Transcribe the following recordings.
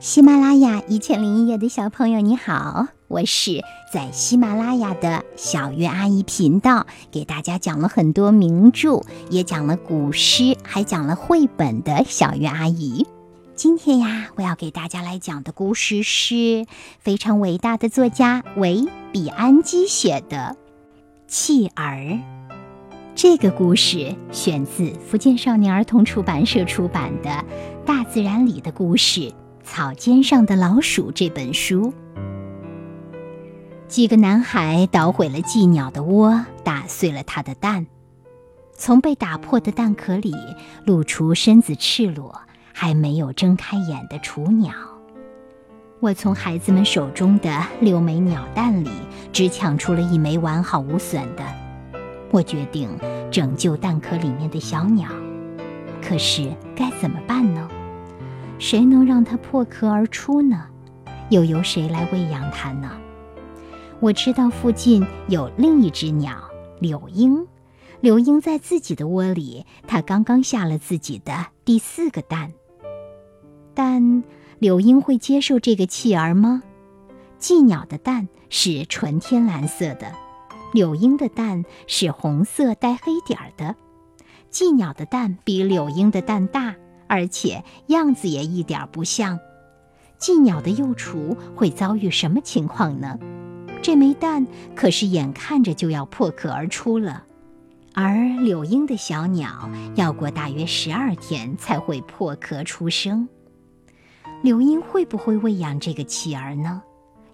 喜马拉雅一千零一夜的小朋友，你好，我是在喜马拉雅的小月阿姨频道，给大家讲了很多名著，也讲了古诗，还讲了绘本的小月阿姨。今天呀，我要给大家来讲的故事是非常伟大的作家维比安基写的《弃儿》。这个故事选自福建少年儿童出版社出版的《大自然里的故事》。草尖上的老鼠这本书，几个男孩捣毁了寄鸟的窝，打碎了它的蛋。从被打破的蛋壳里露出身子赤裸、还没有睁开眼的雏鸟。我从孩子们手中的六枚鸟蛋里只抢出了一枚完好无损的。我决定拯救蛋壳里面的小鸟，可是该怎么办呢？谁能让它破壳而出呢？又由谁来喂养它呢？我知道附近有另一只鸟柳莺，柳莺在自己的窝里，它刚刚下了自己的第四个蛋。但柳莺会接受这个弃儿吗？寄鸟的蛋是纯天蓝色的，柳莺的蛋是红色带黑点儿的。寄鸟的蛋比柳莺的蛋大。而且样子也一点不像，寄鸟的幼雏会遭遇什么情况呢？这枚蛋可是眼看着就要破壳而出了，而柳莺的小鸟要过大约十二天才会破壳出生。柳莺会不会喂养这个弃儿呢？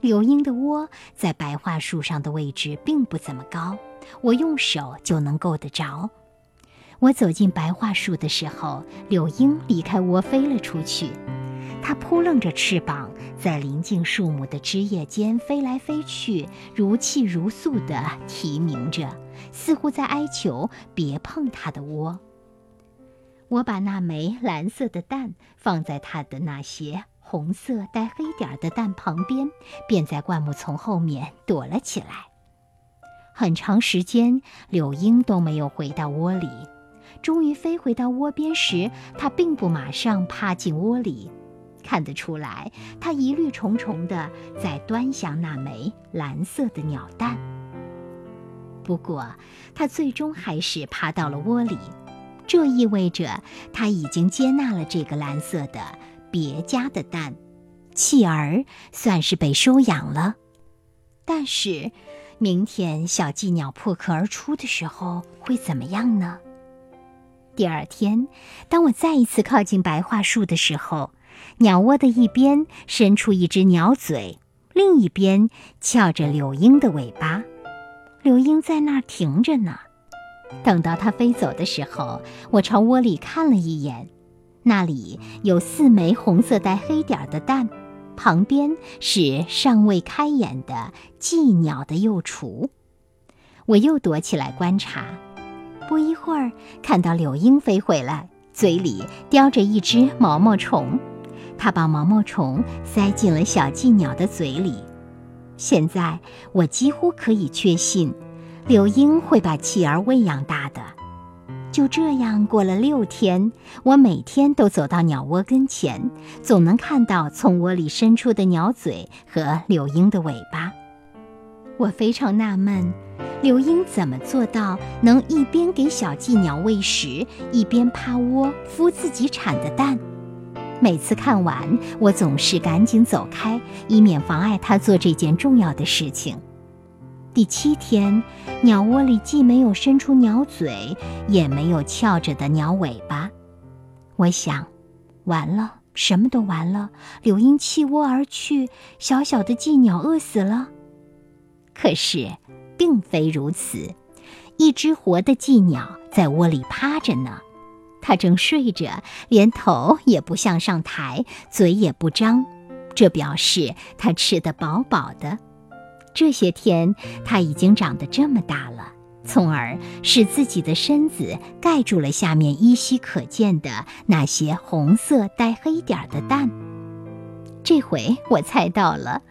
柳莺的窝在白桦树上的位置并不怎么高，我用手就能够得着。我走进白桦树的时候，柳莺离开窝飞了出去。它扑棱着翅膀，在临近树木的枝叶间飞来飞去，如泣如诉地啼鸣着，似乎在哀求别碰它的窝。我把那枚蓝色的蛋放在它的那些红色带黑点儿的蛋旁边，便在灌木丛后面躲了起来。很长时间，柳莺都没有回到窝里。终于飞回到窝边时，它并不马上趴进窝里，看得出来，它疑虑重重地在端详那枚蓝色的鸟蛋。不过，它最终还是爬到了窝里，这意味着它已经接纳了这个蓝色的别家的蛋，弃儿算是被收养了。但是，明天小寄鸟破壳而出的时候会怎么样呢？第二天，当我再一次靠近白桦树的时候，鸟窝的一边伸出一只鸟嘴，另一边翘着柳莺的尾巴。柳莺在那儿停着呢。等到它飞走的时候，我朝窝里看了一眼，那里有四枚红色带黑点的蛋，旁边是尚未开眼的寄鸟的幼雏。我又躲起来观察。不一会儿，看到柳莺飞回来，嘴里叼着一只毛毛虫，它把毛毛虫塞进了小寄鸟的嘴里。现在我几乎可以确信，柳莺会把弃儿喂养大的。就这样过了六天，我每天都走到鸟窝跟前，总能看到从窝里伸出的鸟嘴和柳莺的尾巴。我非常纳闷。柳莺怎么做到能一边给小寄鸟喂食，一边趴窝孵自己产的蛋？每次看完，我总是赶紧走开，以免妨碍它做这件重要的事情。第七天，鸟窝里既没有伸出鸟嘴，也没有翘着的鸟尾巴。我想，完了，什么都完了。柳莺弃窝而去，小小的寄鸟饿死了。可是。并非如此，一只活的寄鸟在窝里趴着呢，它正睡着，连头也不向上抬，嘴也不张，这表示它吃得饱饱的。这些天，它已经长得这么大了，从而使自己的身子盖住了下面依稀可见的那些红色带黑点儿的蛋。这回我猜到了。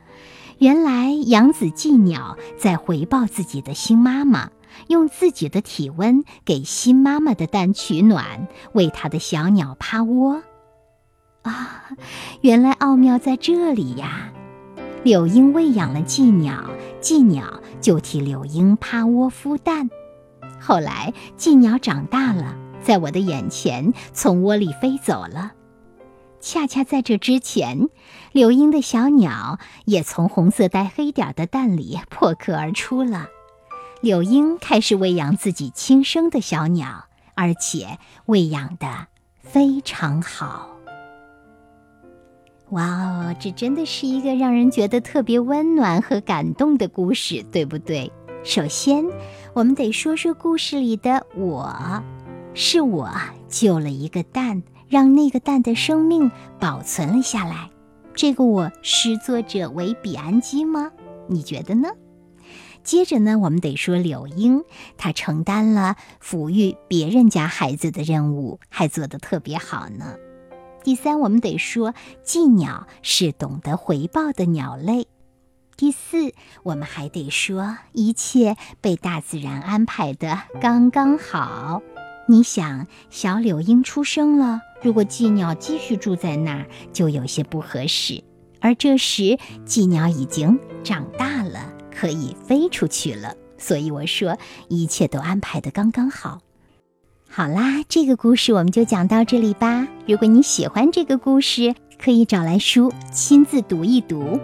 原来养子寄鸟在回报自己的新妈妈，用自己的体温给新妈妈的蛋取暖，为他的小鸟趴窝。啊，原来奥妙在这里呀！柳莺喂养了寄鸟，寄鸟就替柳莺趴窝孵蛋。后来寄鸟长大了，在我的眼前从窝里飞走了。恰恰在这之前，柳莺的小鸟也从红色带黑点的蛋里破壳而出了。柳莺开始喂养自己亲生的小鸟，而且喂养的非常好。哇哦，这真的是一个让人觉得特别温暖和感动的故事，对不对？首先，我们得说说故事里的我，是我救了一个蛋，让那个蛋的生命保存了下来。这个我是作者为比安基吗？你觉得呢？接着呢，我们得说柳莺，它承担了抚育别人家孩子的任务，还做得特别好呢。第三，我们得说，寄鸟是懂得回报的鸟类。第四，我们还得说，一切被大自然安排的刚刚好。你想，小柳莺出生了，如果寄鸟继续住在那儿，就有些不合适。而这时，寄鸟已经长大了，可以飞出去了。所以我说，一切都安排的刚刚好。好啦，这个故事我们就讲到这里吧。如果你喜欢这个故事，可以找来书亲自读一读。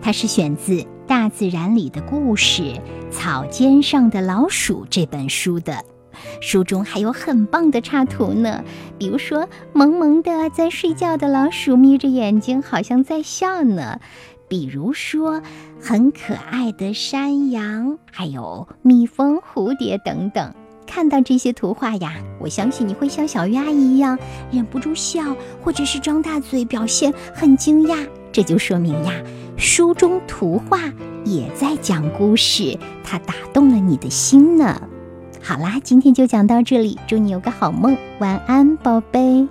它是选自《大自然里的故事：草尖上的老鼠》这本书的。书中还有很棒的插图呢，比如说萌萌的在睡觉的老鼠眯着眼睛，好像在笑呢；比如说很可爱的山羊，还有蜜蜂、蝴蝶等等。看到这些图画呀，我相信你会像小鱼阿姨一样忍不住笑，或者是张大嘴表现很惊讶。这就说明呀，书中图画也在讲故事，它打动了你的心呢。好啦，今天就讲到这里，祝你有个好梦，晚安，宝贝。